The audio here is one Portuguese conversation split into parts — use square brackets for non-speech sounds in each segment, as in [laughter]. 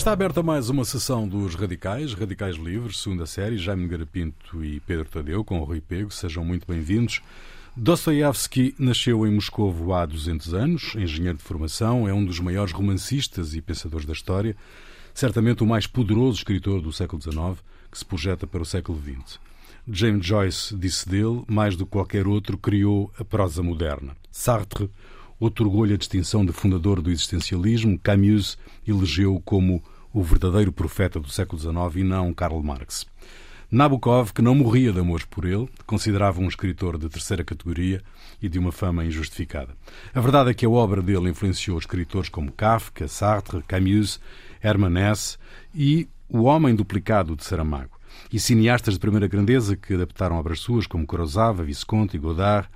Está aberta mais uma sessão dos Radicais, Radicais Livres, segunda série, Jaime Garapinto e Pedro Tadeu, com o Rui Pego. Sejam muito bem-vindos. Dostoiévski nasceu em Moscovo há 200 anos, engenheiro de formação, é um dos maiores romancistas e pensadores da história, certamente o mais poderoso escritor do século XIX, que se projeta para o século XX. James Joyce disse dele, mais do que qualquer outro, criou a prosa moderna. Sartre otorgou-lhe a distinção de fundador do existencialismo, Camus elegeu como o verdadeiro profeta do século XIX e não Karl Marx. Nabokov, que não morria de amor por ele, considerava um escritor de terceira categoria e de uma fama injustificada. A verdade é que a obra dele influenciou escritores como Kafka, Sartre, Camus, Hermann Hesse e O Homem Duplicado de Saramago, e cineastas de primeira grandeza que adaptaram obras suas como Kurosawa, Visconti, Godard,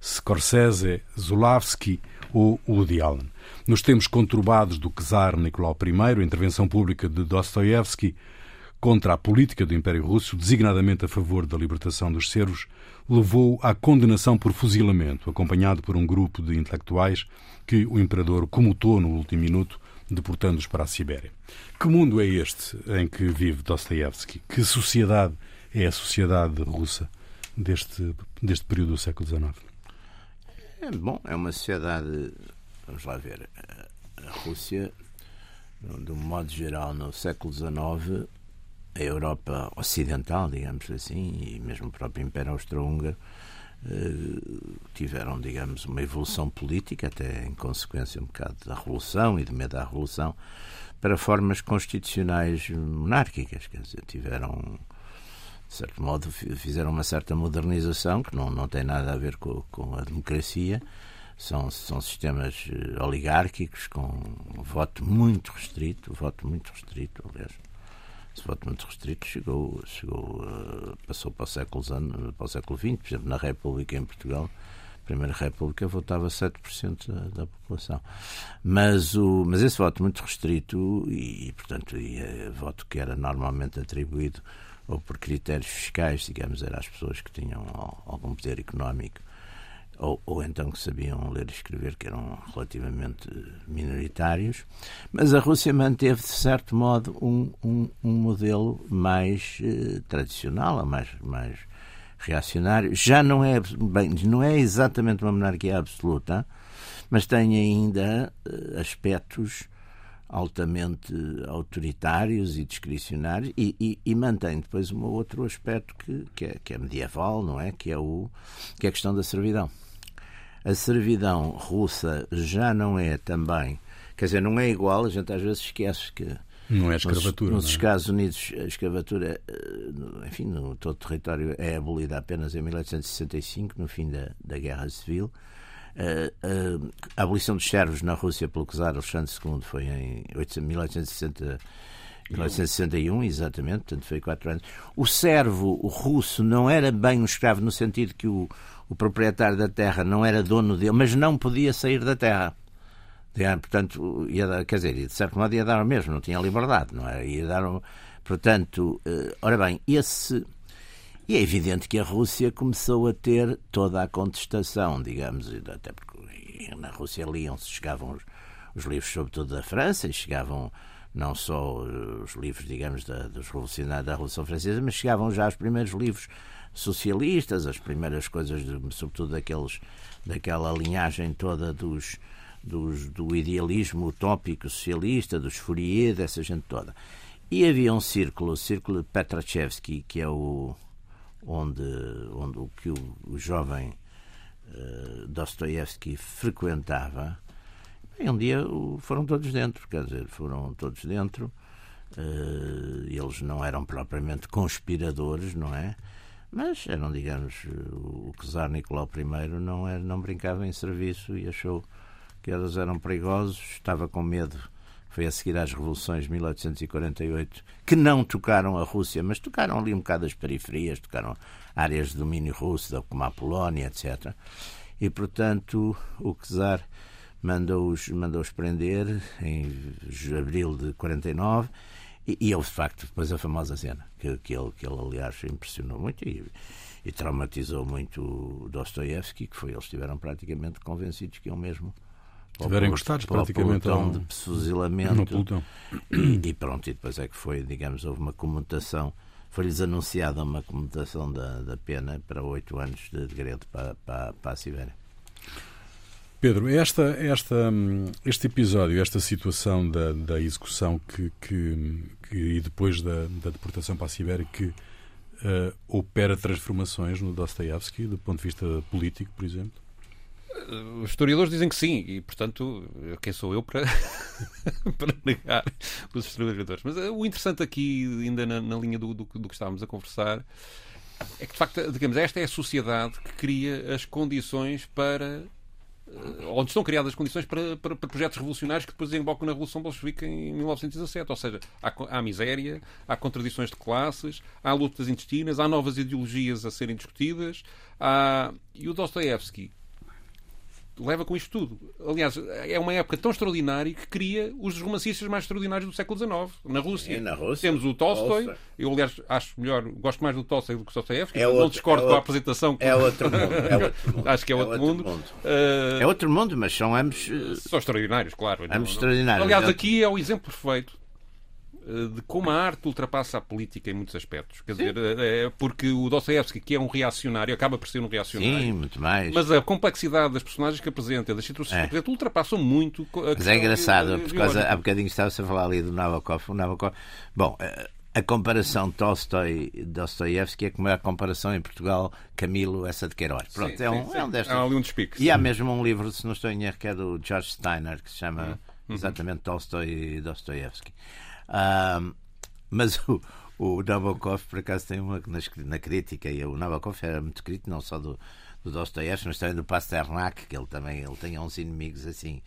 Scorsese, Zulawski ou Woody Allen. Nos tempos conturbados do czar Nicolau I, a intervenção pública de Dostoiévski contra a política do Império Russo, designadamente a favor da libertação dos servos, levou à condenação por fuzilamento, acompanhado por um grupo de intelectuais que o imperador comutou no último minuto, deportando-os para a Sibéria. Que mundo é este em que vive Dostoiévski? Que sociedade é a sociedade russa deste, deste período do século XIX? É, bom, é uma sociedade, vamos lá ver, a Rússia, de um modo geral, no século XIX, a Europa Ocidental, digamos assim, e mesmo o próprio Império Austro-Húngaro, eh, tiveram, digamos, uma evolução política, até em consequência um bocado da Revolução e do meio da Revolução, para formas constitucionais monárquicas, quer dizer, tiveram, de certo modo, fizeram uma certa modernização, que não, não tem nada a ver com, com a democracia, são, são sistemas eh, oligárquicos com voto muito restrito, voto muito restrito, aliás, esse voto muito restrito chegou, chegou uh, passou para o, século, para o século XX, por exemplo, na República em Portugal, a Primeira República votava 7% da, da população. Mas, o, mas esse voto muito restrito, e, portanto, e, é voto que era normalmente atribuído ou por critérios fiscais, digamos, eram as pessoas que tinham algum poder económico ou, ou então que sabiam ler e escrever, que eram relativamente minoritários, mas a Rússia manteve, de certo modo, um, um, um modelo mais eh, tradicional, mais, mais reacionário. Já não é, bem, não é exatamente uma monarquia absoluta, mas tem ainda eh, aspectos altamente autoritários e discricionários e, e, e, mantém depois um outro aspecto que, que, é, que é medieval, não é? Que é, o, que é a questão da servidão a servidão russa já não é também, quer dizer, não é igual, a gente às vezes esquece que não é escravatura. Nos, nos é? Estados Unidos, a escravatura, eh, enfim, no todo o território é abolida apenas em 1865, no fim da, da Guerra Civil. Uh, uh, a abolição dos servos na Rússia pelo czar Alexandre II foi em 1860. 1961, exatamente, portanto foi quatro anos. O servo o russo não era bem um escravo no sentido que o, o proprietário da terra não era dono dele, mas não podia sair da terra. Portanto, ia dar, quer dizer, de certo modo ia dar o mesmo, não tinha liberdade, não é? Ia dar, portanto, eh, ora bem, esse. E é evidente que a Rússia começou a ter toda a contestação, digamos, até porque na Rússia liam-se, chegavam os, os livros, sobretudo da França, e chegavam não só os livros, digamos, da, dos revolucionários da Revolução Francesa, mas chegavam já os primeiros livros socialistas, as primeiras coisas, sobretudo daqueles, daquela linhagem toda dos, dos, do idealismo utópico socialista, dos Fourier, dessa gente toda. E havia um círculo, o círculo de Petrachevsky, que é o onde, onde o que o, o jovem uh, Dostoevsky frequentava. E um dia foram todos dentro, quer dizer, foram todos dentro. Uh, eles não eram propriamente conspiradores, não é? Mas eram, digamos, o czar Nicolau I não, era, não brincava em serviço e achou que eles eram perigosos, estava com medo. Foi a seguir às revoluções de 1848, que não tocaram a Rússia, mas tocaram ali um bocado as periferias, tocaram áreas de domínio russo, como a Polónia, etc. E, portanto, o czar mandou-os mandou -os prender em abril de 49 e, e houve, de facto, depois a famosa cena, que, que, ele, que ele, aliás, impressionou muito e, e traumatizou muito o Dostoevsky, que foi, eles estiveram praticamente convencidos que iam mesmo Estiveram encostados praticamente ao de fuzilamento. E, e, pronto, e depois é que foi, digamos, houve uma comutação, foi-lhes anunciada uma comutação da, da pena para oito anos de degredo para, para, para a Sibéria. Pedro, esta, esta, este episódio, esta situação da, da execução que, que, que, e depois da, da deportação para a Sibéria que uh, opera transformações no Dostoevsky, do ponto de vista político, por exemplo? Os historiadores dizem que sim, e portanto, quem sou eu para, [laughs] para negar os historiadores? Mas uh, o interessante aqui, ainda na, na linha do, do, do, que estávamos a conversar, é que de facto, digamos, esta é a sociedade que cria as condições para eh, onde estão criadas as condições para, para, para, projetos revolucionários que depois desembocam na Revolução Bolchevique em 1917. Ou seja, há, há, miséria, há contradições de classes, há lutas intestinas, há novas ideologias a serem discutidas. Há... E o Dostoevsky leva com isto tudo. Aliás, é uma época tão extraordinária que cria os romancistas mais extraordinários do século XIX, na Rússia. na Rússia. Temos o Tolstói, eu aliás acho melhor, gosto mais do Tolstói do que do Dostoevsky, é não discordo é com a apresentação. Que... É outro mundo. É [laughs] outro mundo. acho que é, é outro, outro mundo. mundo. Uh... É outro mundo, mas são ambos... Uh... São extraordinários, claro. Ambos não, extraordinários. Aliás, aqui é o exemplo perfeito eh, de como a arte ultrapassa a política em muitos aspectos. Quer dizer, eh, é porque o Dostoevsky, que é um reacionário, acaba por ser um reacionário. Sim, muito mais. Mas a complexidade das personagens que apresenta, das situações é. que apresenta, ultrapassam muito a Mas é engraçado, por causa, há bocadinho estava-se a falar ali do Nabokov. O Nabokov bom, eh, a comparação Tolstói-Dostoiévski é como é a comparação em Portugal Camilo, essa de Queiroz. Pronto, sim, é, um, sim, é um destes. Há ali um despique. E há mesmo um livro, se não estou em erro, que é do George Steiner, que se chama uhum. exatamente Tolstói e Dostoiévski. Mas o, o Nabokov, por acaso, tem uma na, crítica, e o Nabokov era muito crítico, não só do, do mas também do Pasternak, que ele também ele tem uns inimigos assim.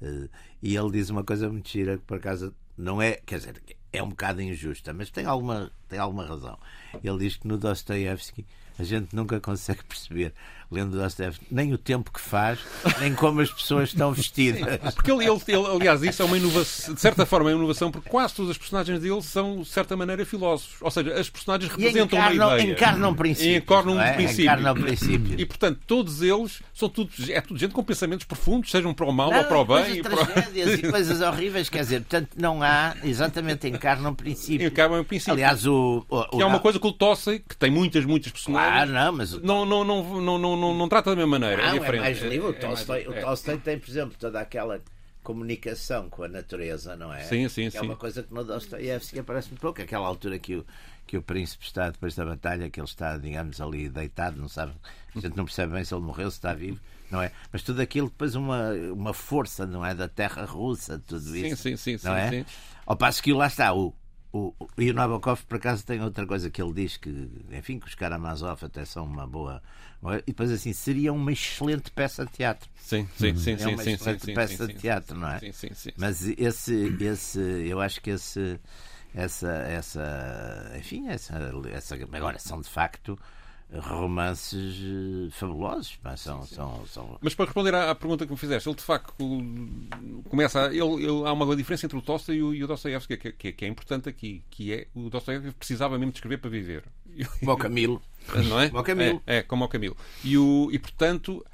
Uh, e ele diz uma coisa muito gira, que por acaso não é, quer dizer, é um bocado injusta, mas tem alguma, tem alguma razão. Ele diz que no Dostoiévski a gente nunca [laughs] consegue perceber lendo Dostoevsky, nem o tempo que faz, nem como as pessoas estão vestidas. Porque ele, ele, ele, aliás, isso é uma inovação, de certa forma é uma inovação, porque quase todas as personagens dele são, de certa maneira, filósofos. Ou seja, as personagens representam encarnam, uma ideia. Encarnam princípios. Encarnam é? princípio. Encarnam princípios. E, portanto, todos eles são tudo, é tudo gente com pensamentos profundos, sejam para o mal não, ou para o bem. E tragédias e [laughs] coisas horríveis, quer dizer, portanto, não há, exatamente, encarnam princípios. Encarnam princípios. Aliás, o. o, o que é uma coisa que o Tosse, que tem muitas, muitas personagens. Ah, não, mas. Não, não, não, não, não, não, não trata da mesma maneira. Não, é, diferente. é mais livre. O Tolstói, é, o Tolstói tem, por exemplo, toda aquela comunicação com a natureza, não é? Sim, sim, que sim. É uma coisa que no Dostoiévski aparece muito pouco. Aquela altura que o, que o príncipe está depois da batalha, que ele está, digamos, ali deitado, não sabe, a gente não percebe bem se ele morreu, se está vivo, não é? Mas tudo aquilo depois uma, uma força, não é? Da terra russa, tudo isso. Sim, sim, sim. Não sim, é? sim. Ao passo que lá está, o, o, e o Nabokov, por acaso, tem outra coisa que ele diz que, enfim, que os Karamazov até são uma boa. E depois, assim, seria uma excelente peça de teatro. Sim, sim, sim. É uma sim, excelente sim, peça sim, de teatro, sim, não é? Sim, sim, sim. Mas esse, esse, eu acho que esse, essa, essa, enfim, essa, essa, agora são de facto romances eh, fabulosos. Pá, são, sim, sim. São, são... Mas para responder à, pergunta que me fizeste, ele de facto começa. A, ele, ele, há uma diferença entre o Tolstói e o, e o Dostoevsky que, que, que, é importante aqui, que é o Dostoevsky precisava mesmo de escrever para viver. [laughs] Como o Camilo. Não é? Como o Camilo. É, é, como o Camilo. E, o, e portanto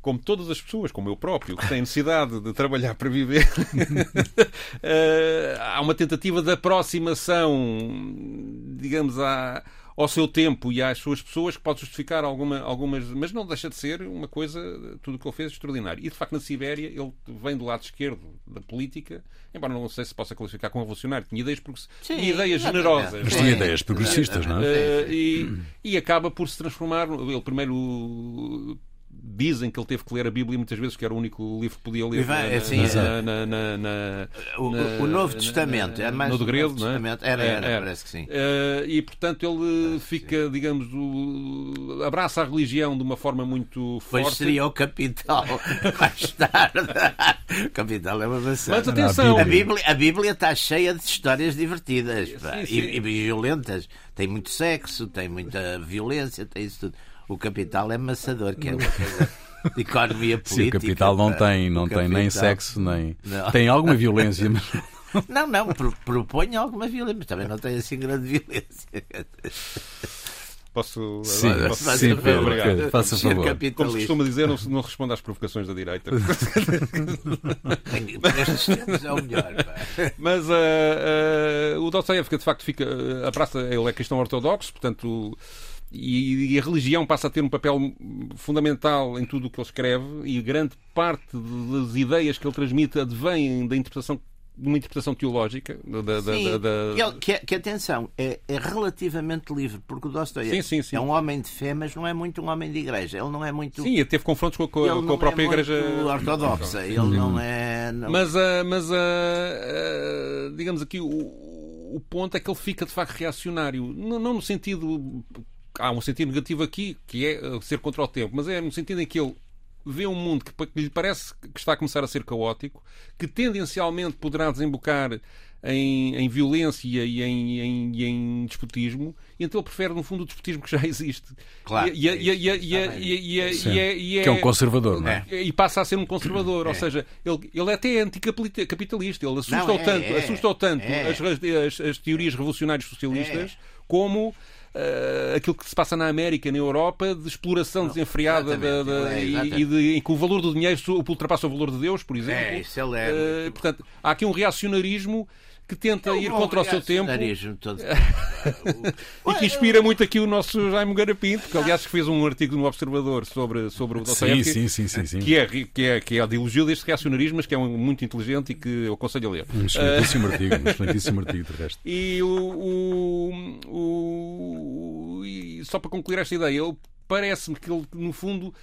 como todas as pessoas, como eu próprio, que têm necessidade de trabalhar para viver, [laughs] eh, há uma tentativa de aproximação, digamos, à, ao seu tempo e às suas pessoas que pode justificar alguma, algumas, mas não deixa de ser uma coisa, tudo o que ele fez, extraordinário. E de facto na Sibéria ele vem do lado esquerdo da política, embora não sei se possa classificar como revolucionário, tinha ideias, Sim, tinha ideias generosas. Mas tinha ideias progressistas, não é? Uh, e, e acaba por se transformar, ele primeiro dizem que ele teve que ler a Bíblia muitas vezes, que era o único livro que podia ler Vai, na, assim, na, na, na, o, o, Novo Testamento, é mais no degredo, Novo Testamento. Era, era, era, parece que sim. Uh, e portanto ele fica, sim. digamos, o, abraça a religião de uma forma muito forte. Pois seria o Capital [laughs] mais tarde. o Capital é uma maçã. Mas atenção, a Bíblia, a Bíblia está cheia de histórias divertidas sim, sim. E, e violentas. Tem muito sexo, tem muita violência, tem isso tudo o capital é maçador, que é uma coisa de economia política. [laughs] Sim, o capital não tem, não tem nem sexo, nem. Não. Tem alguma violência, mas. [laughs] Não, não, propõe alguma violência, mas também não tem assim grande violência. Posso. Sim, posso... sim, Pedro, obrigado. Pedro, faça favor. Como se costuma dizer, não, não responde às provocações da direita. [laughs] Nestes tempos é o melhor. pá. Mas ah, ah, o Dostoiévski, de facto, fica. ah, a praça, ele é cristão ortodoxo, portanto. E, e a religião passa a ter um papel fundamental em tudo o que ele escreve, e grande parte das ideias que ele transmite advêm da interpretação de uma interpretação teológica da, da- da- Sim, da- que, que- atenção, é, é relativamente livre, porque o Dostoiévski Sim, sim, sim. é um homem de fé, mas não é muito um homem de igreja. Ele não é muito. Sim, ele teve confrontos com a, com a- com a própria é igreja ortodoxa. Ele não é. não- Mas, ah, mas ah, ah, digamos aqui, o, o ponto é que ele fica de facto reacionário. Não, não no sentido. Há um sentido negativo aqui, que é ah, ser contra o tempo, mas é no sentido em que ele vê um mundo que, que lhe parece que está a começar a ser caótico, que tendencialmente poderá desembocar em, em violência e em, em, e em despotismo, e então ele prefere, no fundo, o despotismo que já [laughs] existe. Claro, E, e, e, e, e, e, e, e, e, é- Que é um conservador, não é? e passa a ser um conservador, ou seja, ele, ele até é anticapitalista, ele assustou Não, é, tanto, é, assustou tanto é. as, as- as teorias revolucionárias socialistas como ah, aquilo que se passa na América, na Europa, de exploração desenfreada da- da- é, e, e de, em que o valor do dinheiro ultrapassa o valor de Deus, por exemplo. É, isso é muito- portanto, há aqui um reacionarismo que tenta ir contra o seu tempo reacionarismo todo- [laughs] e que inspira muito aqui o nosso Jaime Garapinto, que aliás fez um artigo no Observador sobre, sobre o Sim, Dostoiévski, sim, sim, sim, sim. que é, que, é, que é a ideologia deste reacionarismo, mas que é um, muito inteligente e que eu aconselho a ler. Um excelentíssimo artigo, um excelentíssimo artigo de resto. E o, o- o- e só para concluir esta ideia, parece-me que ele, no fundo,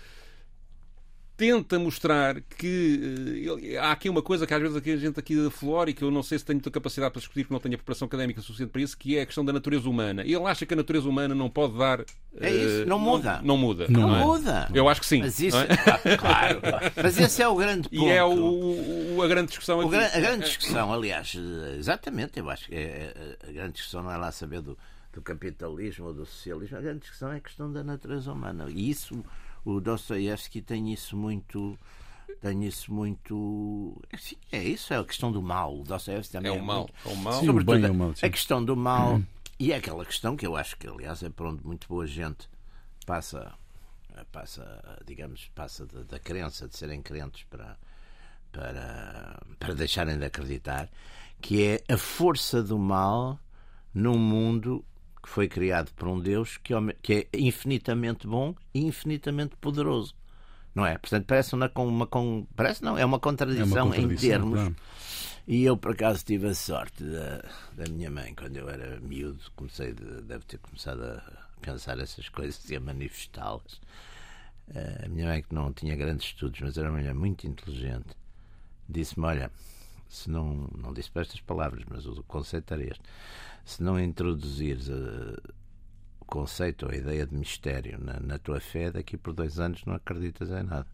tenta mostrar que eh, há aqui uma coisa que às vezes aqui a gente aqui aflora e que eu não sei se tenho muita capacidade para discutir, porque não tenho a preparação académica suficiente para isso, que é a questão da natureza humana. Ele acha que a natureza humana não pode dar. É isso, eh, não muda. Não, muda. Não Não é? muda. Eu acho que sim. Mas isso, não é? ah, claro. Mas esse é o grande ponto. E é o, o- a grande discussão O aqui. gran- a grande discussão, aliás, eh, exatamente, eu acho que é- é- a grande discussão não é lá saber do, do capitalismo ou do socialismo, a grande discussão é a questão da natureza humana. E isso, o Dostoiévski tem isso muito. Tem isso muito. Sim, é isso, é a questão do mal. O Dostoiévski também É é, o mal. muito- É o mal. Sim, o Sobretudo, bem e o mal, sim. a questão do mal e é aquela questão que eu acho que, aliás, é por onde muito boa gente passa, passa digamos, passa da, da crença de serem crentes para, para, para deixarem de acreditar, que é a força do mal num mundo que foi criado por um Deus que, é infinitamente bom e infinitamente poderoso. Não é? Portanto, parece uma, uma, com- parece não, é uma É contradição, uma em contradição. termos. claro. E eu, por acaso, tive a sorte da, da minha mãe, quando eu era miúdo, comecei, de, deve ter começado a pensar essas coisas e a manifestá-las. Eh, A minha mãe, que não tinha grandes estudos, mas era uma mulher muito inteligente, disse-me: Olha, se não, não disse para estas palavras, mas o conceito era este: se não introduzires eh, o conceito ou a ideia de mistério na, na tua fé, daqui por dois anos não acreditas em nada.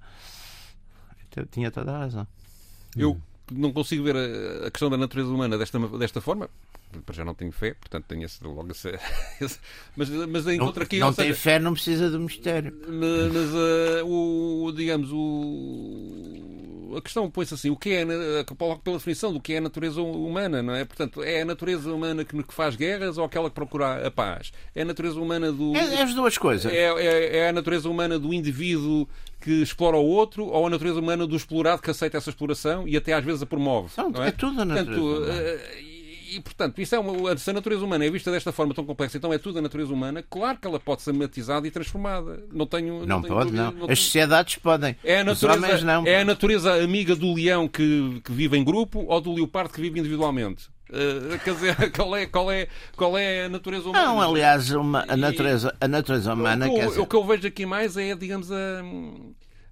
Então, tinha toda a razão. Eu não consigo ver a, a questão da natureza humana desta, desta forma. Para já não tenho fé, portanto tenho esse, logo esse, [laughs] esse- mas, mas encontro aqui. não ou tem seja, fé, não precisa do mistério. mas mas, eh, o, digamos, o, a questão põe-se assim: o que é, logo pela definição do que é a natureza humana, não é? Portanto, é a natureza humana que, que faz guerras ou aquela que procura a paz? É a natureza humana do. É, é as duas coisas. É, é- é a natureza humana do indivíduo que explora o outro ou a natureza humana do explorado que aceita essa exploração e até às vezes a promove? São- não é? é tudo a natureza Portanto, humana. E, portanto, isso é uma, se a natureza humana é vista desta forma tão complexa, então é tudo a natureza humana, claro que ela pode ser matizada e transformada. Não tenho. Não tenho pode, dúvida, não. tenho- As sociedades podem. é a, Os homens natureza, não. é a natureza amiga do leão que, que vive em grupo ou do leopardo que vive individualmente? Eh, quer dizer, [laughs] qual é, qual, é, qual é a natureza humana? Não, aliás, uma, a, natureza, a natureza humana. o, que eu- dizer, o que eu vejo aqui mais é, digamos, a.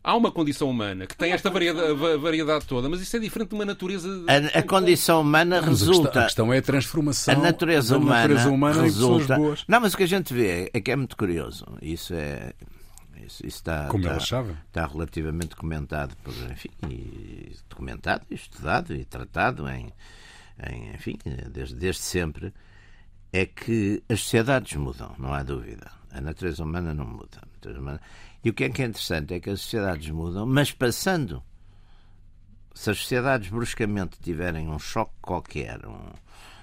Há uma condição humana que tem esta variedade, va- variedade toda, mas isso é diferente de uma natureza. a, a condição humana Mas a questão, resulta. a questão é a transformação A natureza da humana, natureza humana resulta. Não, mas o que a gente vê é que é muito curioso. Isso é. Isso, isso está, Como está, ela achava. está relativamente comentado, por, enfim, e documentado, e estudado e tratado em, em enfim, desde, desde sempre, é que as sociedades mudam, não há dúvida. A natureza humana não muda. A natureza humana- E o que é que é interessante é que as sociedades mudam, mas passando. Se as sociedades bruscamente tiverem um choque qualquer, um,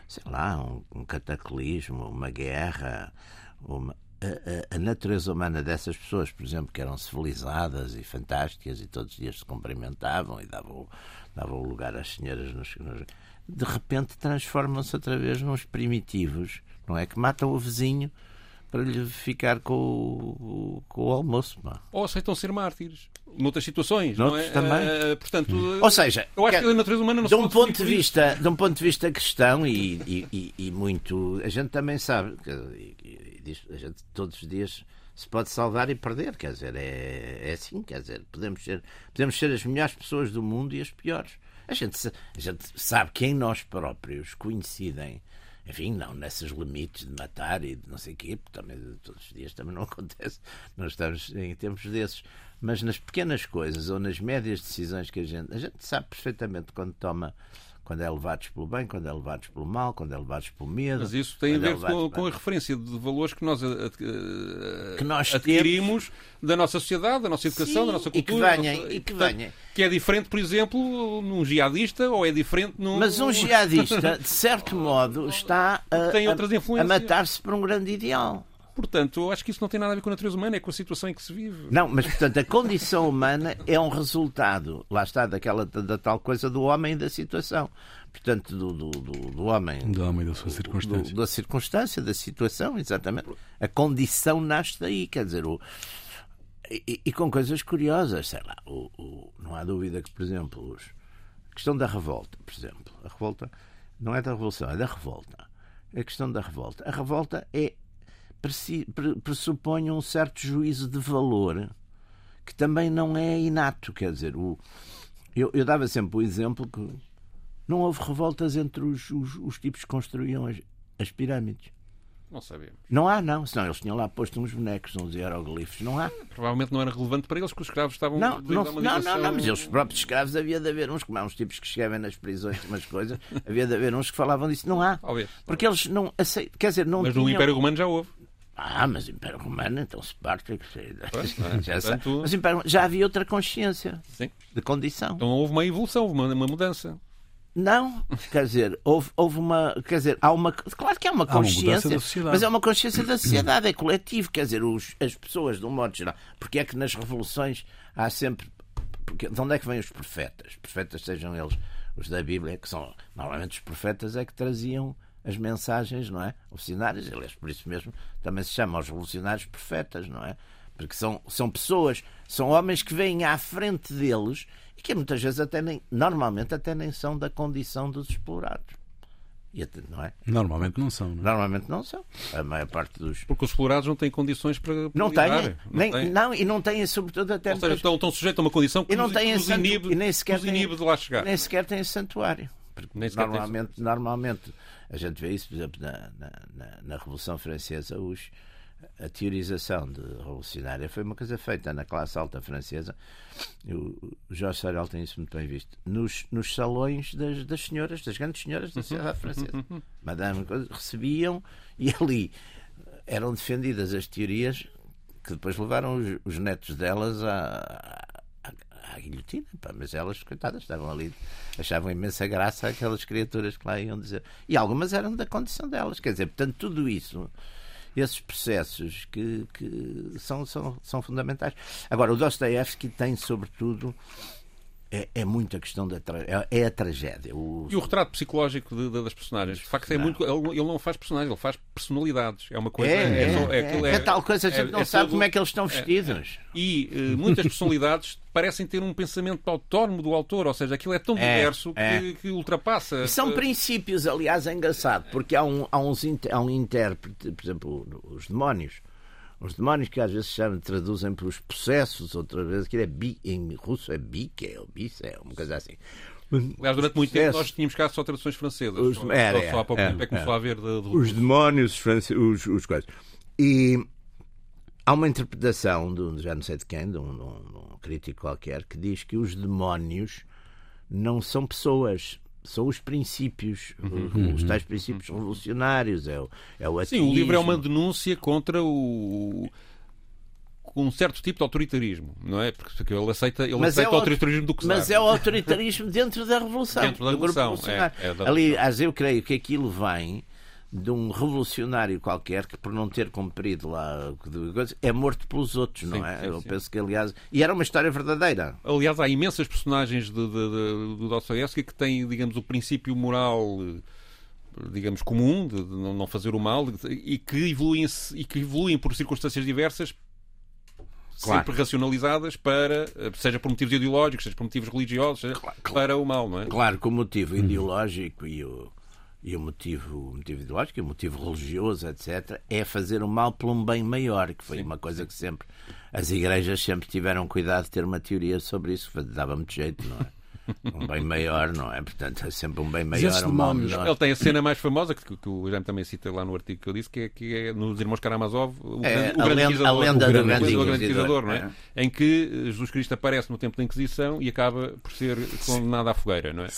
sei lá, um, um cataclismo, uma guerra, uma- a, a, natureza humana dessas pessoas, por exemplo, que eram civilizadas e fantásticas e todos os dias se cumprimentavam e davam, davam lugar às senhoras, nos, nos, de repente transformam-se outra vez nos primitivos, não é? Que matam o vizinho para lhe ficar com o, com o almoço. Pá. Ou aceitam ser mártires. Noutras situações, Noutros não é? também. Uh, portanto, hum. Ou seja, eu acho que a natureza humana não de um ponto de vista De um ponto de vista cristão e, e, e, e muito... A gente também sabe, que, a gente todos os dias se pode salvar e perder, quer dizer, é, é assim, quer dizer, podemos ser, podemos ser as melhores pessoas do mundo e as piores. A gente, a gente sabe que em nós próprios coincidem enfim, não nesses limites de matar e de não sei o quê, porque também todos os dias também não [laughs] acontece, não estamos em tempos desses, mas nas pequenas coisas ou nas médias decisões que a gente, a gente sabe perfeitamente quando toma quando é levados pelo bem, quando é levados pelo mal, quando é levados pelo medo. Mas isso tem a é ver é com, com, a referência de valores que nós, que nós adquirimos temos... da nossa sociedade, da nossa educação, Sim, da nossa cultura. E que venham, nossa... e que venham. Que é diferente, por exemplo, num jihadista ou é diferente num. Mas um [laughs] jihadista, de certo modo, está a, a, a matar-se por um grande ideal. Portanto, eu acho que isso não tem nada a ver com a natureza humana, é com a situação em que se vive. Não, mas portanto, a condição humana é um resultado, lá está, daquela da tal coisa do homem e da situação. Portanto, do, do, do, do homem. Do homem e da sua circunstância. da circunstância, da situação, exatamente. A condição nasce daí, quer dizer, o. E, e, com coisas curiosas, sei lá, o, o, não há dúvida que, por exemplo, os, a questão da revolta, por exemplo, a revolta não é da revolução, é da revolta. A questão da revolta. A revolta é pressupõe um certo juízo de valor que também não é inato. Quer dizer, o, eu, eu dava sempre o exemplo que não houve revoltas entre os, os, os tipos que construíam as, as pirâmides. Não sabemos. Não há, não. Senão eles tinham lá posto uns bonecos, uns hieroglifos. Não há. Provavelmente não era relevante para eles que os escravos estavam. Não, não, não, não, não, mas eles próprios escravos havia de haver uns, como há uns tipos que chegavam nas prisões, umas coisas, havia de haver uns que falavam disso. Não há. Porque eles não aceitam. Quer dizer, não. Mas no Império Romano já houve. Ah, mas Império Romano, então Spartak. É? [laughs] Já, Portanto, mas Império, já havia outra consciência sim. de condição. Então houve uma evolução, houve uma, uma mudança. Não, quer dizer, houve, houve uma. Quer dizer, há uma. Claro que há uma consciência, uma mas é uma consciência da sociedade, é coletivo, quer dizer, os, as pessoas, de um modo geral. Porque é que nas revoluções há sempre. Porque, de onde é que vêm os profetas? Os profetas, sejam eles os da Bíblia, que são. Normalmente os profetas é que traziam as mensagens, não é? Revolucionárias, aliás, por isso mesmo também se chama os revolucionários profetas, não é? Porque são, são pessoas, são homens que vêm à frente deles e que muitas vezes até nem, normalmente até nem são da condição dos explorados. Até, não é? Normalmente não são. Não é? Normalmente não são. A maior parte dos. Porque os explorados não têm condições para. Não têm. Não, nem, têm. não, e não têm, sobretudo, até. Ou seja, estão, estão sujeitos a uma condição que e não têm os inibe, e nem sequer têm, inibe de lá chegar. Nem sequer têm santuário. Porque normalmente, tem... normalmente a gente vê isso, por exemplo, na, na, na Revolução Francesa, os, a teorização de revolucionária foi uma coisa feita na classe alta francesa. O, o Jorge Sorel tem isso muito bem visto. Nos, nos salões das, das senhoras, das grandes senhoras da sociedade francesa. Madame recebiam e ali eram defendidas as teorias que depois levaram os, os netos delas a, à guilhotina, pá, mas elas, coitadas, estavam ali, achavam imensa graça aquelas criaturas que lá iam dizer. E algumas eram da condição delas, quer dizer, portanto, tudo isso, esses processos que, que são, são, são fundamentais. Agora, o Dostoevsky tem, sobretudo, é, é muito a questão da é, é a tragédia. O... E o retrato psicológico de, de, das personagens. De facto, é não. muito. Ele, não faz personagens, ele faz personalidades. É uma coisa. É, é, é, é, é tal coisa, a gente não sabe todo, como é que eles estão vestidos. e uh, muitas personalidades parecem ter um pensamento autónomo do autor, ou seja, aquilo é tão diverso que, que, ultrapassa. E são princípios, aliás, é engraçado, porque há um, há, uns, há um intérprete, por exemplo, os demónios os demónios que às vezes chamam, traduzem para os processos, outra vez, que é bi, em russo é bique, ou bice, é uma coisa assim. Aliás, durante muito tempo nós tínhamos cá só traduções francesas. Os, só, era, só, só há pouco tempo é que começou a haver de, de... Os demónios, os, os, os coisas. E há uma interpretação, de, já não sei de quem, de um, de um crítico qualquer, que diz que os demónios não são pessoas, são os princípios, uhum. os tais princípios uhum. revolucionários. É o, é o Sim, o livro é uma denúncia contra o um certo tipo de autoritarismo, não é? Porque ele aceita, ele mas aceita é o autoritarismo do que Mas é o autoritarismo dentro da Revolução. Dentro da Revolução. É, é da Ali, eu creio que aquilo vem de um revolucionário qualquer que, por não ter cumprido lá, é morto pelos outros, não sim, é? Sim, Eu sim. penso que, aliás. E era uma história verdadeira. Aliás, há imensas personagens de, de, de, do Dostoevsky que têm, digamos, o princípio moral digamos, comum de, não fazer o mal e que evoluem, e que evoluem por circunstâncias diversas Claro. sempre racionalizadas para, seja por motivos ideológicos, seja por motivos religiosos, seja claro, para o mal, não é? Claro que o motivo uhum. ideológico e o, e o motivo, o motivo ideológico o motivo religioso, etc., é fazer o mal por um bem maior, que foi sim, uma coisa sim. que sempre as igrejas sempre tiveram cuidado de ter uma teoria sobre isso, dava muito jeito, não é? um bem maior, não é? Portanto, é sempre um bem maior, um mal menor. Ele tem a cena mais famosa, que, que o Jaime também cita lá no artigo que eu disse, que é, que é nos Irmãos Karamazov, o, é, grande, o grande lenda, a lenda do grande, o grande inquisidor, não é? é? Em que Jesus Cristo aparece no tempo da Inquisição e acaba por ser condenado à fogueira, não é?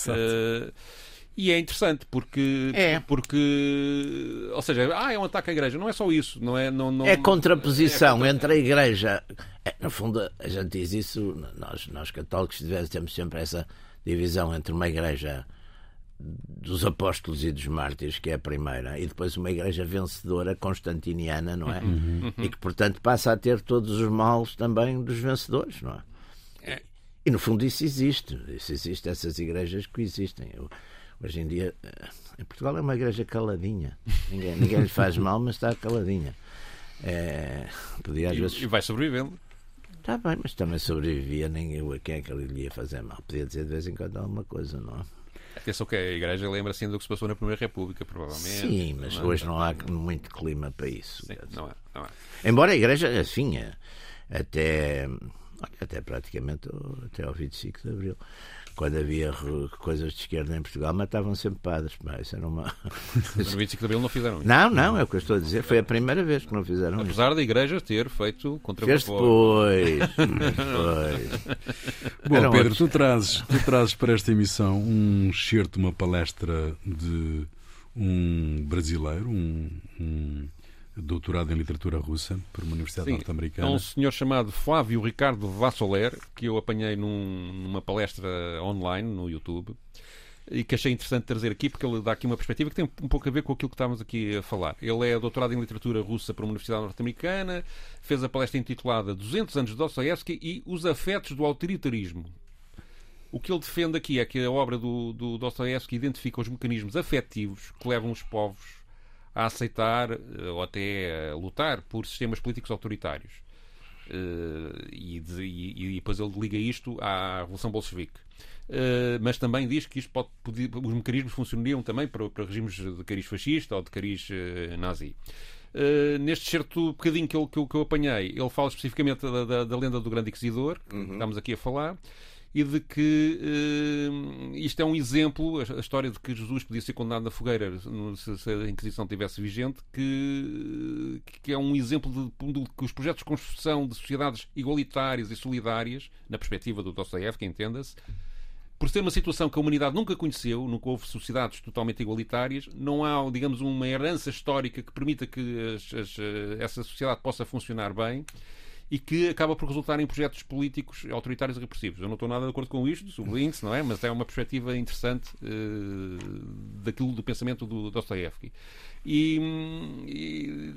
E é interessante porque, é. porque ou seja, ah, é um ataque à igreja. Não é só isso. Não é, não, não, é contraposição é entre a igreja. É, no fundo, a gente diz isso, nós, nós católicos temos sempre essa divisão entre uma igreja dos apóstolos e dos mártires, que é a primeira, e depois uma igreja vencedora constantiniana, não é? Uhum. E que, portanto, passa a ter todos os males também dos vencedores, não é? é. E, no fundo, isso existe. Isso existe, essas igrejas que existem. Eu, Hoje em dia, eh, em Portugal é uma igreja caladinha. Ninguém, ninguém lhe faz mal, mas está caladinha. É, podia às e, vezes... e vai sobrevivendo. Está bem, mas também sobrevivia, nem eu a quem é que ele lhe ia fazer mal. Podia dizer de vez em quando alguma coisa, não é? Atenção que a Igreja lembra assim do que se passou na Primeira República, provavelmente. Sim, mas não, hoje não há muito clima para isso. Sim, não é, não é. Embora a Igreja, assim, é, até, até praticamente até ao 25 de Abril, quando havia coisas de esquerda em Portugal, matavam sempre padres. Mas isso era uma. [laughs] No 25 de Abril não fizeram isso. Não, não, é o que eu estou a dizer. Foi a primeira vez que não fizeram Apesar isso. da Igreja ter feito contra Fez depois. [laughs] depois. Bom, Pedro, tu trazes, tu trazes para esta emissão um excerto, uma palestra de um brasileiro, um, um doutorado em literatura russa por uma universidade norte-americana. É um senhor chamado Flávio Ricardo Vassoler, que eu apanhei num, numa palestra online no YouTube e que achei interessante trazer aqui porque ele dá aqui uma perspectiva que tem um pouco a ver com aquilo que estávamos aqui a falar. Ele é doutorado em literatura russa por uma universidade norte-americana, fez a palestra intitulada 200 anos de Dostoevsky e os afetos do autoritarismo. O que ele defende aqui é que a obra do, do Dostoevsky identifica os mecanismos afetivos que levam os povos a aceitar eh, ou até a lutar por sistemas políticos autoritários. Uh, e, e, e, depois ele liga isto à Revolução Bolchevique. Uh, mas também diz que isto pode, os mecanismos funcionariam também para, para regimes de cariz fascista ou de cariz uh, nazi. Uh, neste certo bocadinho que eu, que, eu, que eu apanhei, ele fala especificamente da, da, da lenda do Grande Inquisidor, uhum. que estamos aqui a falar, e de que uh, isto é um exemplo, a, história de que Jesus podia ser condenado na fogueira se, se a Inquisição estivesse vigente, que, que é um exemplo de, de, que os projetos de construção de sociedades igualitárias e solidárias, na perspectiva do Dostoevsky, entenda-se, por ser uma situação que a humanidade nunca conheceu, nunca houve sociedades totalmente igualitárias, não há, digamos, uma herança histórica que permita que as, as, essa sociedade possa funcionar bem e que acaba por resultar em projetos políticos autoritários e repressivos. Eu não estou nada de acordo com isto, sublinho-se, não é? Mas é uma perspectiva interessante uh, daquilo do pensamento do Dostoevsky. E, e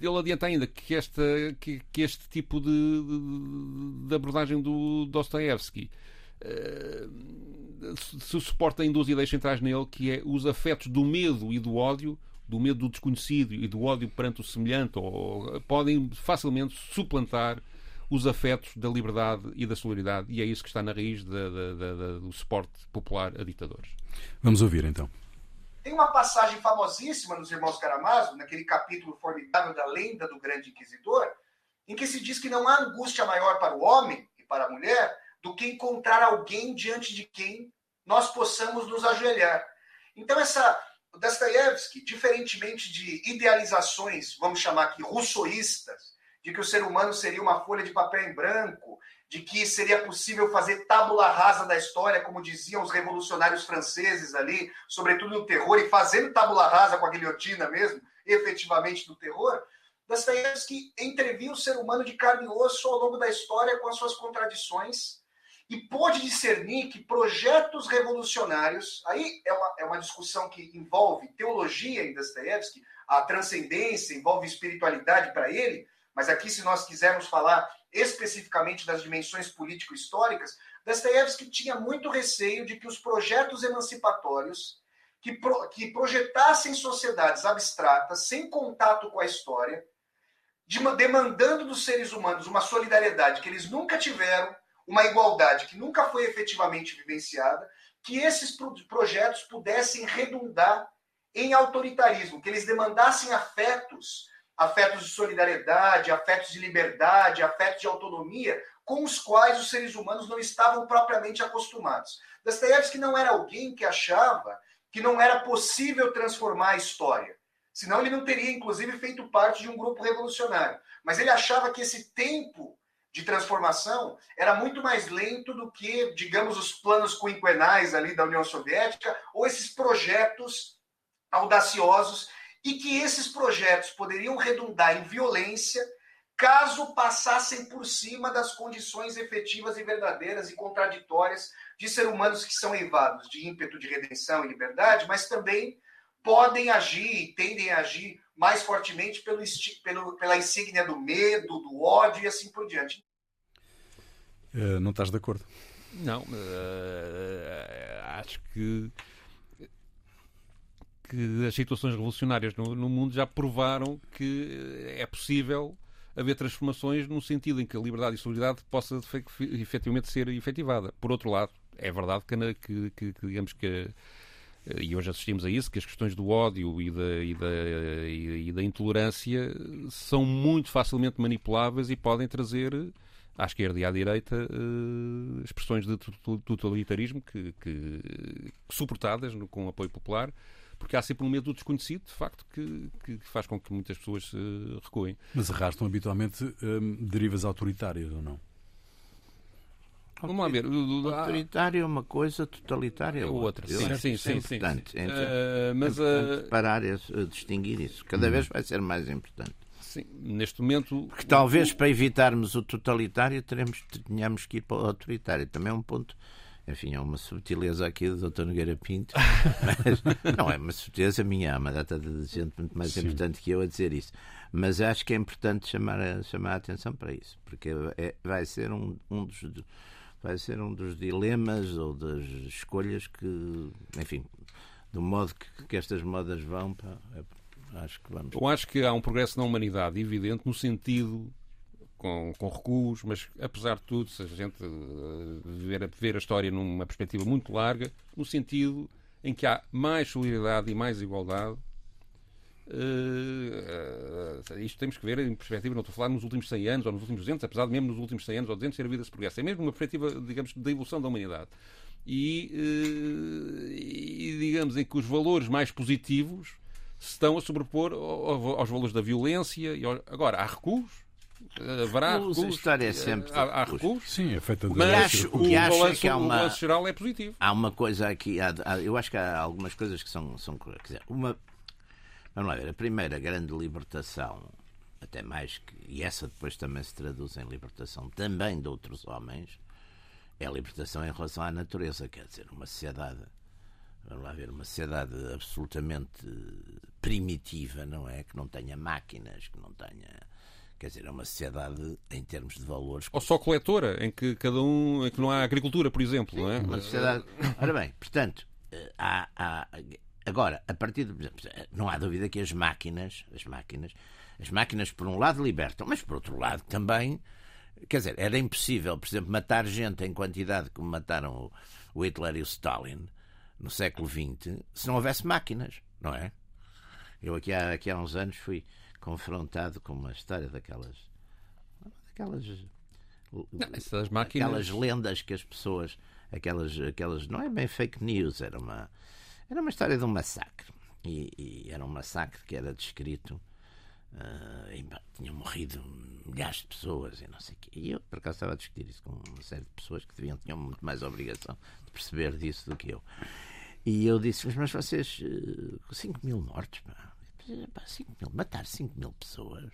ele adianta ainda que, esta, que, que este tipo de, de, abordagem do Dostoevsky uh, se suporta em duas ideias centrais nele, que é os afetos do medo e do ódio do medo do desconhecido e do ódio perante o semelhante, ou, podem facilmente suplantar os afetos da liberdade e da solidariedade, e é isso que está na raiz da, da, da, do suporte popular a ditadores. Vamos ouvir então. Tem uma passagem famosíssima nos Irmãos Karamazov, naquele capítulo formidável da lenda do Grande Inquisidor, em que se diz que não há angústia maior para o homem e para a mulher do que encontrar alguém diante de quem nós possamos nos ajoelhar. Então, essa Dostoiévski, diferentemente de idealizações, vamos chamar aqui, russoístas, de que o ser humano seria uma folha de papel em branco, de que seria possível fazer tábula rasa da história, como diziam os revolucionários franceses ali, sobretudo no terror, e fazendo tábula rasa com a guilhotina mesmo, efetivamente do terror, Dostoiévski entreviu o ser humano de carne e osso ao longo da história com as suas contradições e pôde discernir que projetos revolucionários, aí é uma, é uma discussão que envolve teologia em Dostoiévski, a transcendência, envolve espiritualidade para ele, mas aqui, se nós quisermos falar especificamente das dimensões político-históricas, Dostoiévski tinha muito receio de que os projetos emancipatórios que, pro, que projetassem sociedades abstratas, sem contato com a história, de, demandando dos seres humanos uma solidariedade que eles nunca tiveram, uma igualdade que nunca foi efetivamente vivenciada, que esses projetos pudessem redundar em autoritarismo, que eles demandassem afetos, afetos de solidariedade, afetos de liberdade, afetos de autonomia, com os quais os seres humanos não estavam propriamente acostumados. Dostoiévski não era alguém que achava que não era possível transformar a história. Senão ele não teria, inclusive, feito parte de um grupo revolucionário. Mas ele achava que esse tempo de transformação era muito mais lento do que, digamos, os planos quinquenais ali da União Soviética ou esses projetos audaciosos e que esses projetos poderiam redundar em violência caso passassem por cima das condições efetivas e verdadeiras e contraditórias de seres humanos que são eivados de ímpeto de redenção e liberdade, mas também podem agir e tendem a agir mais fortemente pelo, pelo, pela insígnia do medo, do ódio e assim por diante. Uh, não estás de acordo? Não, uh, acho que que as situações revolucionárias no, no, mundo já provaram que é possível haver transformações no sentido em que a liberdade e a solidariedade possa efetivamente ser efetivada. Por outro lado, é verdade que, que, que, digamos que eh, e hoje assistimos a isso, que as questões do ódio e da, e da, e da intolerância são muito facilmente manipuláveis e podem trazer à esquerda e à direita uh, expressões de totalitarismo que, que, suportadas com apoio popular, porque há sempre um medo do desconhecido, de facto, que, que faz com que muitas pessoas uh, recuem. Mas arrastam habitualmente um, derivas autoritárias ou não? Vamos lá ver. Autoritário é uma coisa, totalitária é outra. Sim, sim, sim, é importante. sim. Uh, mas, é parar a distinguir isso. Cada hum. vez vai ser mais importante. Sim, neste momento. Porque talvez para evitarmos o totalitário teremos, tenhamos que ir para o autoritário. Também é um ponto. Enfim, é uma subtileza aqui do Dr. Nogueira Pinto, [laughs] mas não é uma subtileza minha, há uma data de gente muito mais Sim. importante que eu a dizer isso. Mas acho que é importante chamar a, chamar a atenção para isso, porque é, vai ser um, um dos vai ser um dos dilemas ou das escolhas que, enfim, do modo que, que estas modas vão, pá, é, acho que vamos. Eu acho que há um progresso na humanidade evidente no sentido com, com recuos, mas apesar de tudo, se a gente uh, ver, ver a história numa perspectiva muito larga, no sentido em que há mais solidariedade e mais igualdade Uh, isto temos que ver em perspectiva, não estou a falar nos últimos 100 anos ou nos últimos 200, apesar de mesmo nos últimos 100 anos ou 200 ser a vida se progressa. É mesmo uma perspectiva, digamos, da evolução da humanidade. E, uh, e, digamos, em que os valores mais positivos se estão a sobrepor aos valores da violência. E ao... Agora, há recuos, haverá recuos. A história é sempre. Há, há recuos. Sim, é feita de. Mas o, que acho é que há uma, o geral é positivo. Há uma coisa aqui. Há, há, eu acho que há algumas coisas que são. são quer dizer, uma, Vamos lá ver, a primeira grande libertação, até mais que, e essa depois também se traduz em libertação também de outros homens, é a libertação em relação à natureza, quer dizer, uma sociedade, vamos lá ver, uma sociedade absolutamente primitiva, não é? Que não tenha máquinas, que não tenha. Quer dizer, é uma sociedade em termos de valores. Ou só coletora, em que cada um. em que não há agricultura, por exemplo, Sim, não é? Uma sociedade. Ora bem, portanto, há, há Agora, a partir de, não há dúvida que as máquinas, as máquinas, as máquinas por um lado libertam, mas por outro lado também, quer dizer, era impossível, por exemplo, matar gente em quantidade como mataram o Hitler e o Stalin no século XX, se não houvesse máquinas, não é? Eu aqui há, aqui há uns anos fui confrontado com uma história daquelas daquelas não, essas máquinas... aquelas lendas que as pessoas aquelas aquelas não é bem fake news era uma era uma história de um massacre. E, e era um massacre que era descrito. Uh, e, tinham morrido milhares de pessoas e não sei o quê. E eu, por acaso, estava a discutir isso com uma série de pessoas que deviam, tinham muito mais obrigação de perceber disso do que eu. E eu disse: Mas vocês, uh, 5 mil mortos, pá, 5 mil, matar 5 mil pessoas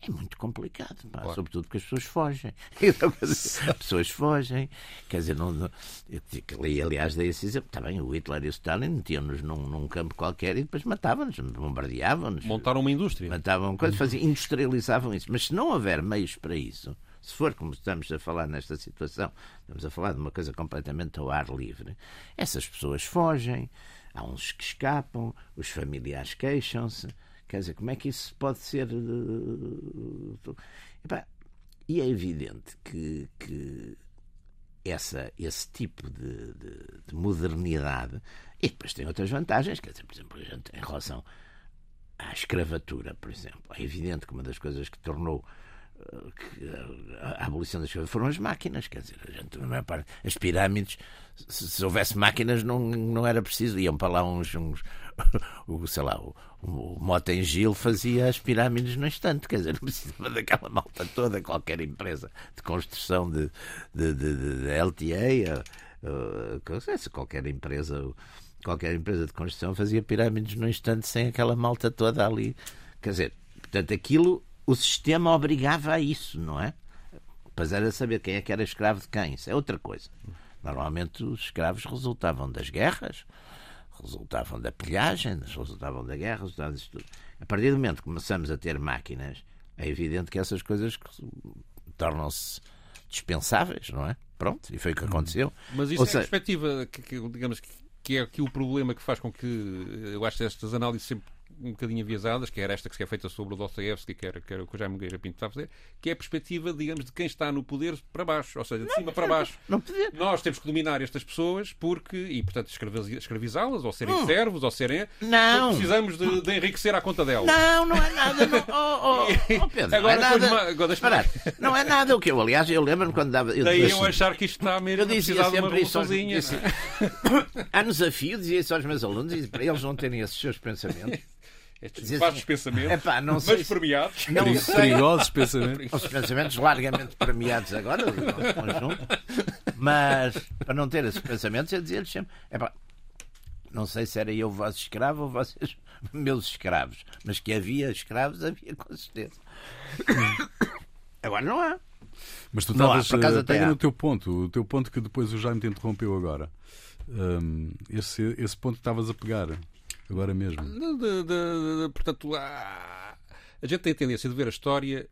é muito complicado, pá, claro. sobretudo porque as pessoas fogem. [laughs] As pessoas fogem. Quer dizer, não, não, eu, aliás, dei esse exemplo. Está bem, o Hitler e o Stalin metiam-nos num, num, campo qualquer e depois matavam-nos, bombardeavam-nos. Montaram uma indústria. Matavam coisas, [laughs] faziam, industrializavam isso. Mas se não houver meios para isso, se for como estamos a falar nesta situação, estamos a falar de uma coisa completamente ao ar livre, essas pessoas fogem, há uns que escapam, os familiares queixam-se. Quer dizer, como é que isso pode ser. E é evidente que, que essa, esse tipo de, de, de, modernidade. E depois tem outras vantagens, quer dizer, por exemplo, em relação à escravatura, por exemplo. É evidente que uma das coisas que tornou a abolição das coisas foram as máquinas, quer dizer, a gente, é parte, as pirâmides, se, se, houvesse máquinas não, não era preciso, iam para lá uns, uns [laughs] o, sei lá, o, o Motengil fazia as pirâmides no instante, quer dizer, [laughs] não precisava daquela malta toda, qualquer empresa de construção de, de, de, de LTA, uh, qualquer empresa, qualquer empresa de construção fazia pirâmides no instante sem aquela malta toda ali, quer dizer, portanto aquilo o sistema obrigava a isso, não é? Pois era saber quem é que era escravo de quem. Isso é outra coisa. Normalmente os escravos resultavam das guerras, resultavam da pilhagem, resultavam da guerra, resultavam disso tudo. A partir do momento que começamos a ter máquinas, é evidente que essas coisas tornam-se dispensáveis, não é? Pronto, e foi o que aconteceu. Mas isso Ou é seja... a perspectiva, que, que, digamos, que é aqui o problema que faz com que eu acho que estas análises sempre um bocadinho aviesadas, que era esta que é feita sobre o Dostoevsky, que era, que era o que o Jaime Gueira Pinto está a fazer, que é a perspectiva, digamos, de quem está no poder para baixo, ou seja, de não, cima para baixo. Não, Nós temos que dominar estas pessoas porque, e portanto escravizá-las, ou serem hum. servos, ou serem. Não! Precisamos de, de, enriquecer à conta delas. Não, não é nada. Não, [laughs] oh, oh, oh Pedro, agora, não é nada. agora, Parar, [laughs] não é nada o que eu, aliás, eu lembro-me quando dava. Eu Daí eu achar que isto está mesmo eu dizia a precisar de uma sozinha. [coughs] Há desafio, dizia isso aos meus alunos, e para eles não terem esses seus pensamentos. [laughs] Estes vastos pensamentos, Epá, não sei, mas premiados. Não sei, perigosos pensamentos. Os pensamentos largamente premiados agora, conjunto. Mas, para não ter esses pensamentos, eu dizia-lhes sempre: epá, não sei se era eu vosso escravo ou vocês [laughs] meus escravos, mas que havia escravos, havia com certeza. [coughs] Agora não há. Mas tu estavas a pegar no teu ponto, o teu ponto que depois o Jaime te interrompeu agora. Um, esse, esse ponto que estavas a pegar agora mesmo. De, de, de, portanto, a, a gente tem a tendência de ver a história.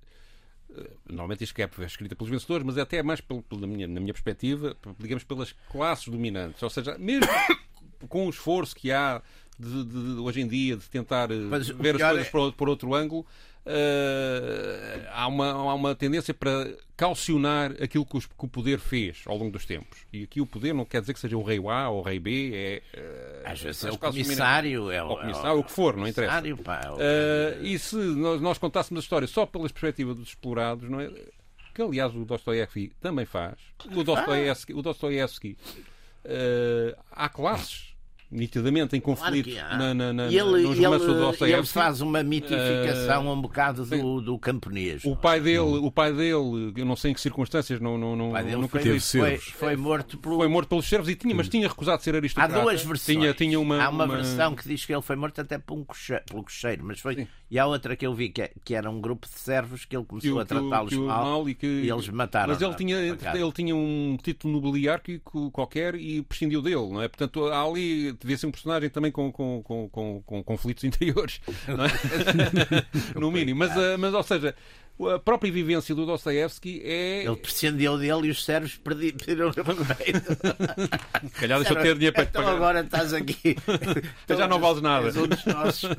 Eh, normalmente isto é escrita pelos vencedores, mas é até mais pelo, na, minha, na minha perspectiva, digamos, pelas classes dominantes. Ou seja, mesmo [coughs] com o esforço que há de, de, hoje em dia de tentar eh, mas, ver as coisas é... por, por outro ângulo, uh, há, uma, há uma tendência para calcionar aquilo que, os, que, o poder fez ao longo dos tempos. E aqui o poder não quer dizer que seja o rei A ou o rei B, é. Uh, Às vezes é o comissário, é o, o comissário, é o, o que for, não interessa. Pá, é uh, e se nós, nós contássemos a história só pela perspectiva dos explorados, não é? que aliás o Dostoiévski também faz. O Dostoiévski, o Dostoiévski uh, há classes nitidamente em conflito claro na, na, na, e ele, ele, ele faz uma mitificação uh, um bocado do, do camponês. O pai dele, o pai dele, eu não sei em que circunstâncias, não, não, não, nunca foi, foi, foi, morto pelo... foi morto pelos servos e tinha, mas tinha recusado ser aristocrata. Há duas versões. Tinha, tinha uma, há uma, uma, versão que diz que ele foi morto até por um cocheiro, pelo cocheiro, mas foi Sim. E há outra que eu vi que, é, que era um grupo de servos que ele começou que, a tratá-los mal, mal, e, que, e eles mataram. Mas ele tinha, ele tinha um título nobiliárquico qualquer e prescindiu dele, não é? Portanto, há ali devia ser um personagem também com, com, com, com, com conflitos [laughs] interiores, é? [laughs] no mínimo. Mas, uh, mas, ou seja, a própria vivência do Dostoevsky é. Ele prescindiu dele e os sérvios perderam o meio. Se calhar deixou ter dinheiro para então pagar. agora estás aqui. Então já não vales nada. Um nossos,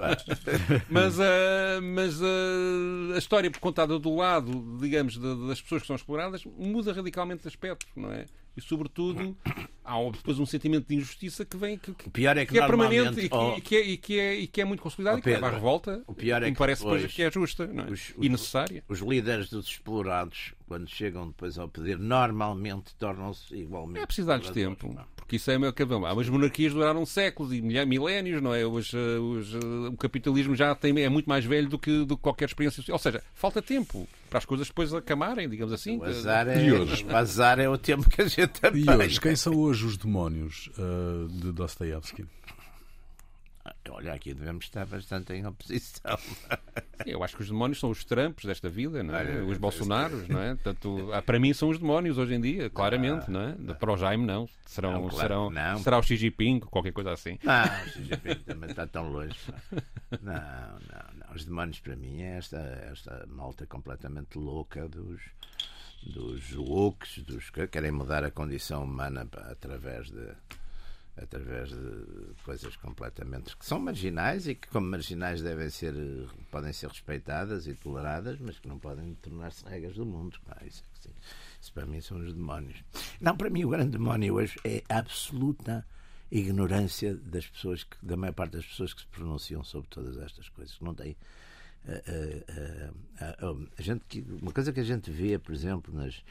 mas uh, mas uh, a história contada do lado, digamos, das pessoas que são exploradas muda radicalmente de aspecto, não é? E, sobretudo, há depois um sentimento de injustiça que vem que, o pior é que, que é permanente e que, oh, e, que é, e, que é, e que é muito consolidado Pedro, e que leva à revolta. O pior é que me parece depois, que é justa é? os, e necessária. Os líderes dos explorados, quando chegam depois ao poder, normalmente tornam-se igualmente. É preciso dar-lhes tempo. Não. Porque isso é meu cabelo. As monarquias duraram séculos e milénios, não é? Os, os, o capitalismo já tem, é muito mais velho do que, do que qualquer experiência social. Ou seja, falta tempo para as coisas depois acamarem, digamos assim. O azar é, e hoje? O azar é o tempo que a gente E hoje, quem são hoje os demónios uh, de Dostoevsky? Olha, aqui devemos estar bastante em oposição. [laughs] Eu acho que os demónios são os Trumps desta vida, não é? os Bolsonaros, não é? Portanto, ah, para mim são os demónios hoje em dia, claramente, não é? Para o Jaime, não. Serão, Não, claro serão, não. Será o Xi Jinping, qualquer coisa assim. Não, o Xi Jinping também está tão longe. Não, não, não. Os demónios para mim é esta, esta malta completamente louca dos, dos woke, dos que querem mudar a condição humana através de através de coisas completamente que são marginais e que como marginais devem ser podem ser respeitadas e toleradas mas que não podem tornar-se regras do mundo pá, isso, é isso para mim são os demónios. Não para mim o grande demónio hoje é a absoluta ignorância das pessoas que, da maior parte das pessoas que se pronunciam sobre todas estas coisas. Não têm a, a, a, a gente que, uma coisa que a gente vê por exemplo nas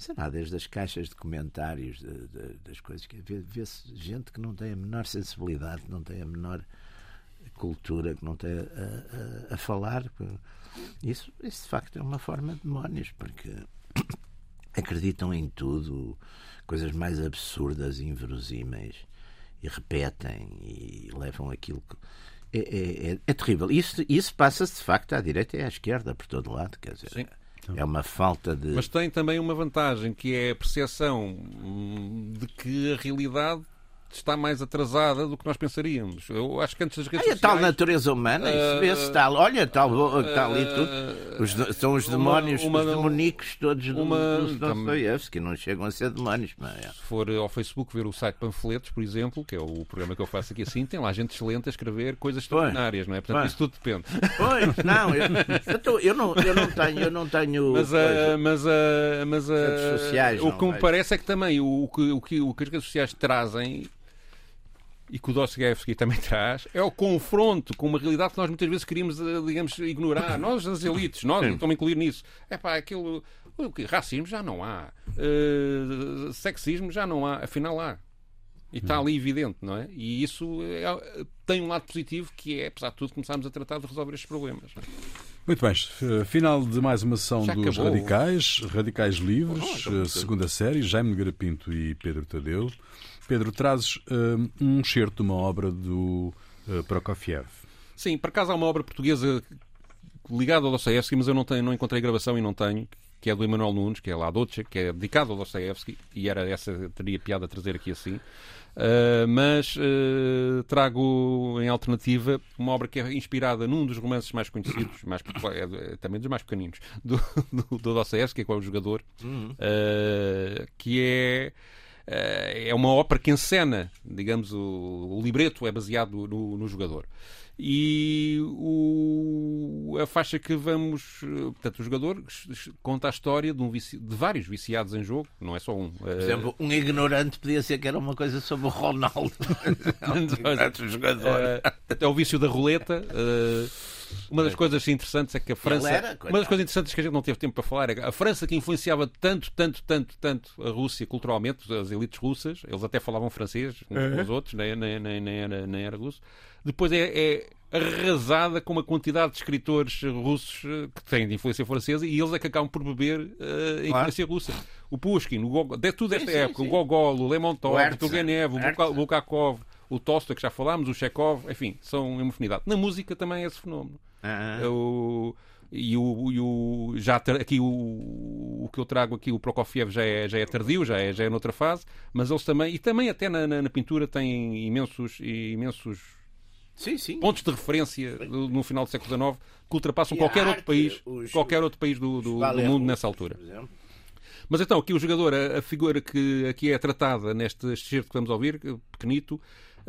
sei lá, desde as caixas de comentários de, de, das coisas que vê- vê-se gente que não tem a menor sensibilidade, que não tem a menor cultura, que não tem a, a- a falar. Isso, isso de facto é uma forma de demónios, porque [coughs] acreditam em tudo, coisas mais absurdas inverosímeis, e repetem e levam aquilo que. É, é, é, é terrível. Isso, isso passa-se de facto à direita e à esquerda, por todo lado. Quer dizer, Sim. É uma falta de. Mas tem também uma vantagem, que é a percepção hum, de que a realidade está mais atrasada do que nós pensaríamos. Eu acho que antes das redes Ai, a tal sociais... natureza humana, isso vê-se tal. Olha, tal, tal e tudo. Os de- são os uma- demónios, uma- os demoníacos todos do, uma- do Dostoiévski, não chegam a ser demónios. Mas é. Se for ao Facebook ver o site Panfletos, por exemplo, que é o programa que eu faço aqui assim, tem lá gente excelente a escrever coisas extraordinárias, não é? Portanto, Pois. isso tudo depende. Pois, [laughs] não, eu, eu, tô- eu não, eu não tenho, eu não tenho Mas, coisa. a, mas, a, mas a, Redes sociais, o que me parece é que também o, o, que, o que as redes sociais trazem e que o Dostoevsky também [laughs] traz é o confronto com uma realidade que nós muitas vezes queríamos, eh, digamos, ignorar. Nós, as [laughs] elites, nós estamos a incluir nisso. É pá, aquilo. Racismo já não há. Eh, sexismo já não há. Afinal há. E está ali evidente, não é? E isso é- tem um lado positivo que é, apesar de tudo, começarmos a tratar de resolver estes problemas. é? Muito bem, final de mais uma sessão Já dos acabou? Radicais, Radicais Livres, Oh, segunda série, Jaime Nogueira Pinto e Pedro Tadeu. Pedro, trazes eh, um excerto de uma obra do eh, Prokofiev. Sim, por acaso há uma obra portuguesa ligada ao Dostoevsky, mas eu não, tenho, não encontrei gravação e não tenho, que é do Emanuel Nunes, que é La Dolce, que é dedicado ao Dostoevsky, e era essa, teria piada a trazer aqui assim. Uh, mas uh, trago em alternativa uma obra que é inspirada num dos romances mais conhecidos, mais, é, é também dos mais pequeninos, do, [laughs] do, do Dostoevsky, que é o Jogador, uh, que é é uma ópera que encena, digamos, o, o libreto é baseado no, no jogador. E o- a faixa que vamos. eh, Portanto, o jogador conta a história de, um vici- de vários viciados em jogo, não é só um. Por exemplo, um ignorante podia ser que era uma coisa sobre o Ronaldo. [laughs] Tanto jogador. Eh, até o vício da roleta. Eh, uma das coisas interessantes é que a França. era, uma das coisas interessantes que a gente não teve tempo para falar é que a França que influenciava tanto, tanto, tanto, tanto a Rússia culturalmente, as elites russas, eles até falavam francês uns com os outros, nem, nem, nem, nem era, nem era russo. Depois é, é arrasada com uma quantidade de escritores russos eh, que têm de influência francesa e eles é que acabam por beber a influência russa. O Pushkin, o Gogol, de tudo desta sim, época, sim. o Gogol, o Lemontov, O. Turgenev, o Buka- Herzen. Bulgakov, o Tolstói, que já falámos, o Chekhov, enfim, são uma infinidade. Na música também é esse fenómeno. Ah, O- e o, e o- já aqui o, o que eu trago aqui, o Prokofiev, já é, já é tardio, já é, já é noutra fase, mas eles também, e também até na, na- na pintura, têm imensos, imensos sim, sim. pontos de referência do- no final do século XIX que ultrapassam E qualquer outro arte, país, os- qualquer outro país do, do- do mundo nessa altura. Mas então, aqui o jogador, a, a figura que aqui é tratada neste excerto que vamos ouvir, que- pequenito,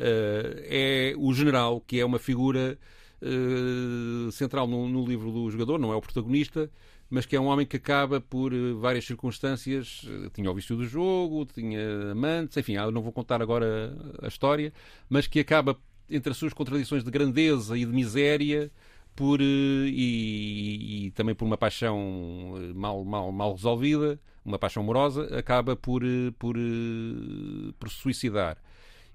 é o general, que é uma figura eh, central no, no livro do jogador, não é o protagonista, mas que é um homem que acaba por eh, várias circunstâncias, eh, tinha o vício do jogo, tinha amantes, enfim, ah, não vou contar agora a história, mas que acaba entre as suas contradições de grandeza e de miséria, por, eh, e, e também por uma paixão eh, mal, mal, mal resolvida, uma paixão amorosa, acaba por, eh, por, eh, por se suicidar.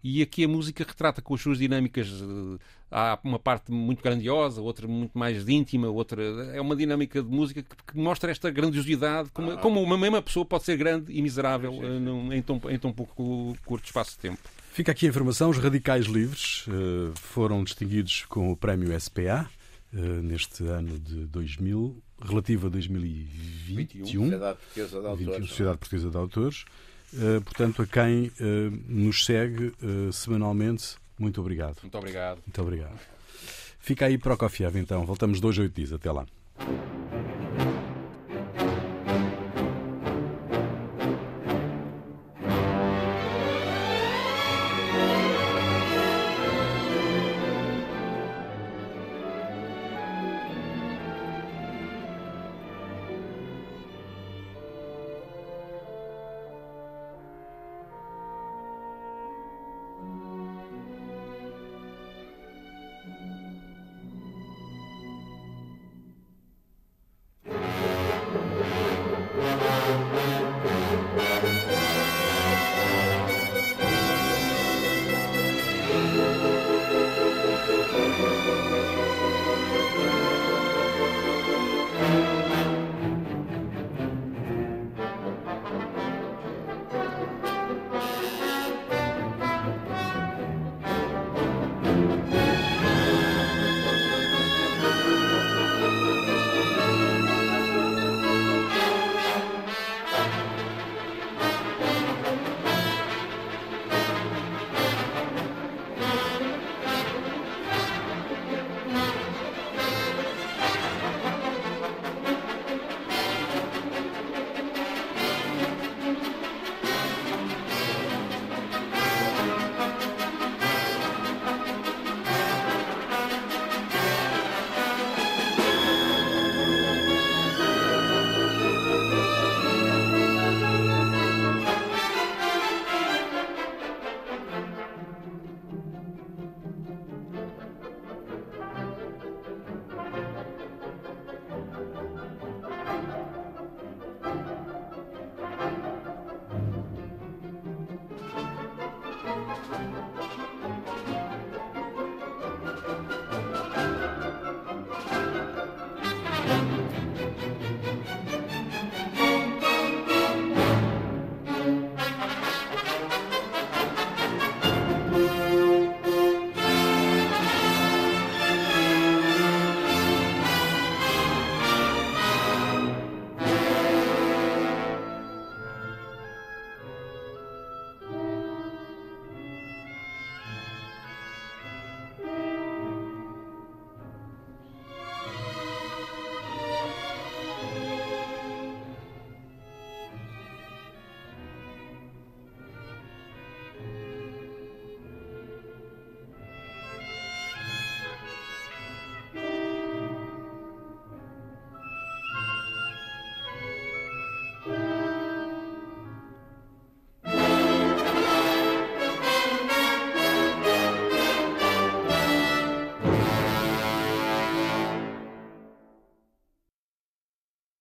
E aqui a música retrata com as suas dinâmicas. eh, Há uma parte muito grandiosa, outra muito mais íntima, outra. É uma dinâmica de música que, que mostra esta grandiosidade, como, Ah. como uma mesma pessoa pode ser grande e miserável eh, num- em, tão, em tão pouco curto espaço de tempo. Fica aqui a informação: os radicais livres uh, foram distinguidos com o prémio SPA uh, neste ano de 2000, relativo a 2021. 21, Sociedade Portuguesa de Autores. 21, Sociedade Portuguesa de Autores. Uh, portanto, a quem nos segue semanalmente, muito obrigado. Muito obrigado. Muito obrigado. Fica aí para o Coffee então. Voltamos dois, oito dias. Até lá.